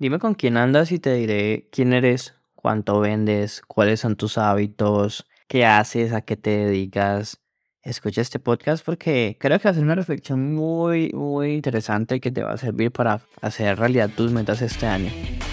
Dime con quién andas y te diré quién eres, cuánto vendes, cuáles son tus hábitos, qué haces, a qué te dedicas. Escucha este podcast porque creo que ser una reflexión muy, muy interesante que te va a servir para hacer realidad tus metas este año.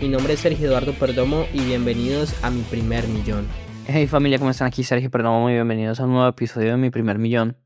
Mi nombre es Sergio Eduardo Perdomo y bienvenidos a mi primer millón. Hey familia, ¿cómo están? Aquí Sergio Perdomo, muy bienvenidos a un nuevo episodio de mi primer millón.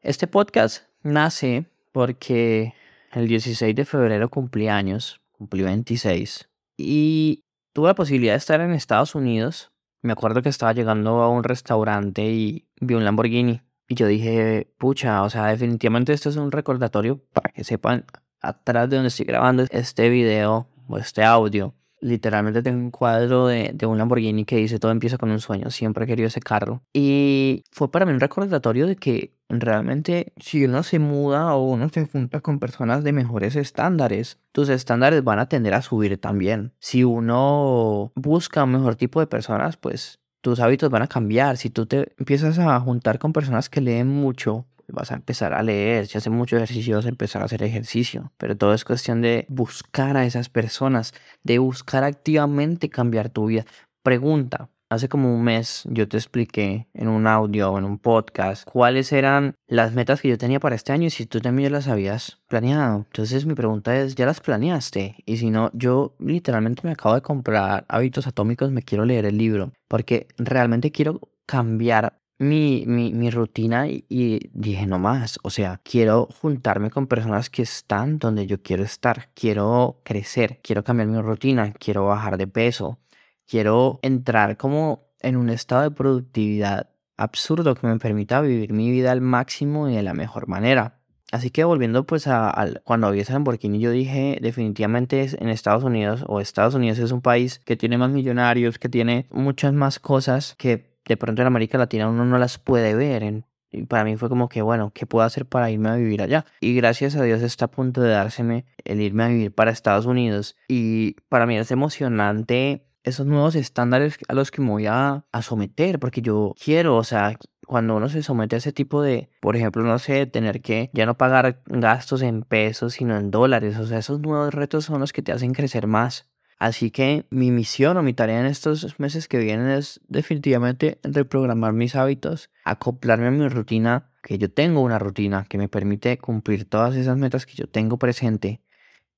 Este podcast nace porque el 16 de febrero cumplí años, cumplí 26, y tuve la posibilidad de estar en Estados Unidos. Me acuerdo que estaba llegando a un restaurante y vi un Lamborghini. Y yo dije, pucha, o sea, definitivamente esto es un recordatorio para que sepan atrás de donde estoy grabando este video o este audio Literalmente tengo un cuadro de, de, un Lamborghini que dice todo empieza con un sueño, siempre he querido ese carro. Y fue para mí un recordatorio de que realmente si uno se muda o uno se junta con personas de mejores estándares, tus estándares van a tender a subir también. Si uno busca un mejor tipo de personas, pues tus hábitos van a cambiar. Si tú te empiezas a juntar con personas que leen mucho, vas a empezar a leer, si haces mucho ejercicio vas a empezar a hacer ejercicio, pero todo es cuestión de buscar a esas personas, de buscar activamente cambiar tu vida. Pregunta, hace como un mes yo te expliqué en un audio o en un podcast cuáles eran las metas que yo tenía para este año y si tú también ya las habías planeado. Entonces mi pregunta es, ¿ya las planeaste? Y si no, yo literalmente me acabo de comprar hábitos atómicos, me quiero leer el libro porque realmente quiero cambiar mi, mi, mi rutina y, dije no más, o sea, quiero juntarme con personas que están donde yo quiero estar, quiero crecer, quiero cambiar mi rutina, quiero bajar de peso, quiero entrar como en un estado de productividad absurdo que me permita vivir mi vida al máximo y de la mejor manera. Así que volviendo pues a, cuando vi ese Lamborghini yo dije definitivamente en Estados Unidos o Estados Unidos es un país que tiene más millonarios, que tiene muchas más cosas que de pronto en América Latina uno no las puede ver. y para mí fue como que, bueno, ¿qué puedo hacer para irme a vivir allá? Y gracias a Dios está a punto de dárseme el irme a vivir para Estados Unidos. Y para mí es emocionante esos nuevos estándares a los que me voy a, a someter, porque yo quiero, o sea, cuando uno se somete a ese tipo de, por ejemplo, no sé, tener que ya no pagar gastos en pesos, sino en dólares, o sea, esos nuevos retos son los que te hacen crecer más. Así que mi misión o mi tarea en estos meses que vienen es definitivamente reprogramar mis hábitos, acoplarme a mi rutina, que yo tengo una rutina que me permite cumplir todas esas metas que yo tengo presente.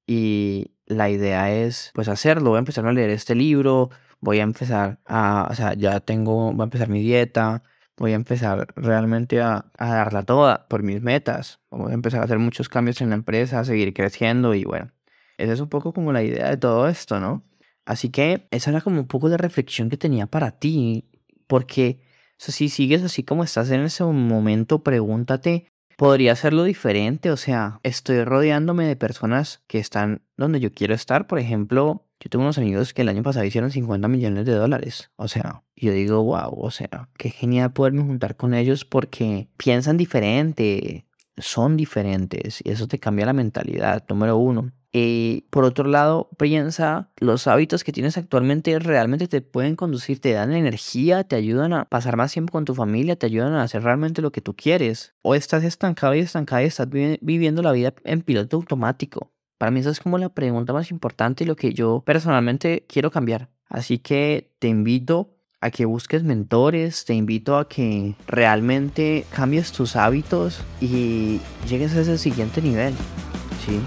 Y la idea es pues hacerlo, voy a empezar a leer este libro, voy a empezar a, o sea, ya tengo, voy a empezar mi dieta, voy a empezar realmente a, a darla toda por mis metas, voy a empezar a hacer muchos cambios en la empresa, a seguir creciendo y bueno, esa es un poco como la idea de todo esto, ¿no? Así que esa era como un poco de reflexión que tenía para ti, porque si sigues así como estás en ese momento, pregúntate, ¿podría hacerlo diferente? O sea, estoy rodeándome de personas que están donde yo quiero estar. Por ejemplo, yo tengo unos amigos que el año pasado hicieron 50 millones de dólares. O sea, yo digo, wow, o sea, qué genial poderme juntar con ellos porque piensan diferente, son diferentes y eso te cambia la mentalidad, número uno. Y por otro lado, piensa, los hábitos que tienes actualmente realmente te pueden conducir, te dan energía, te ayudan a pasar más tiempo con tu familia, te ayudan a hacer realmente lo que tú quieres. O estás estancado y estancado y estás viviendo la vida en piloto automático. Para mí esa es como la pregunta más importante y lo que yo personalmente quiero cambiar. Así que te invito a que busques mentores, te invito a que realmente cambies tus hábitos y llegues a ese siguiente nivel. ¿sí?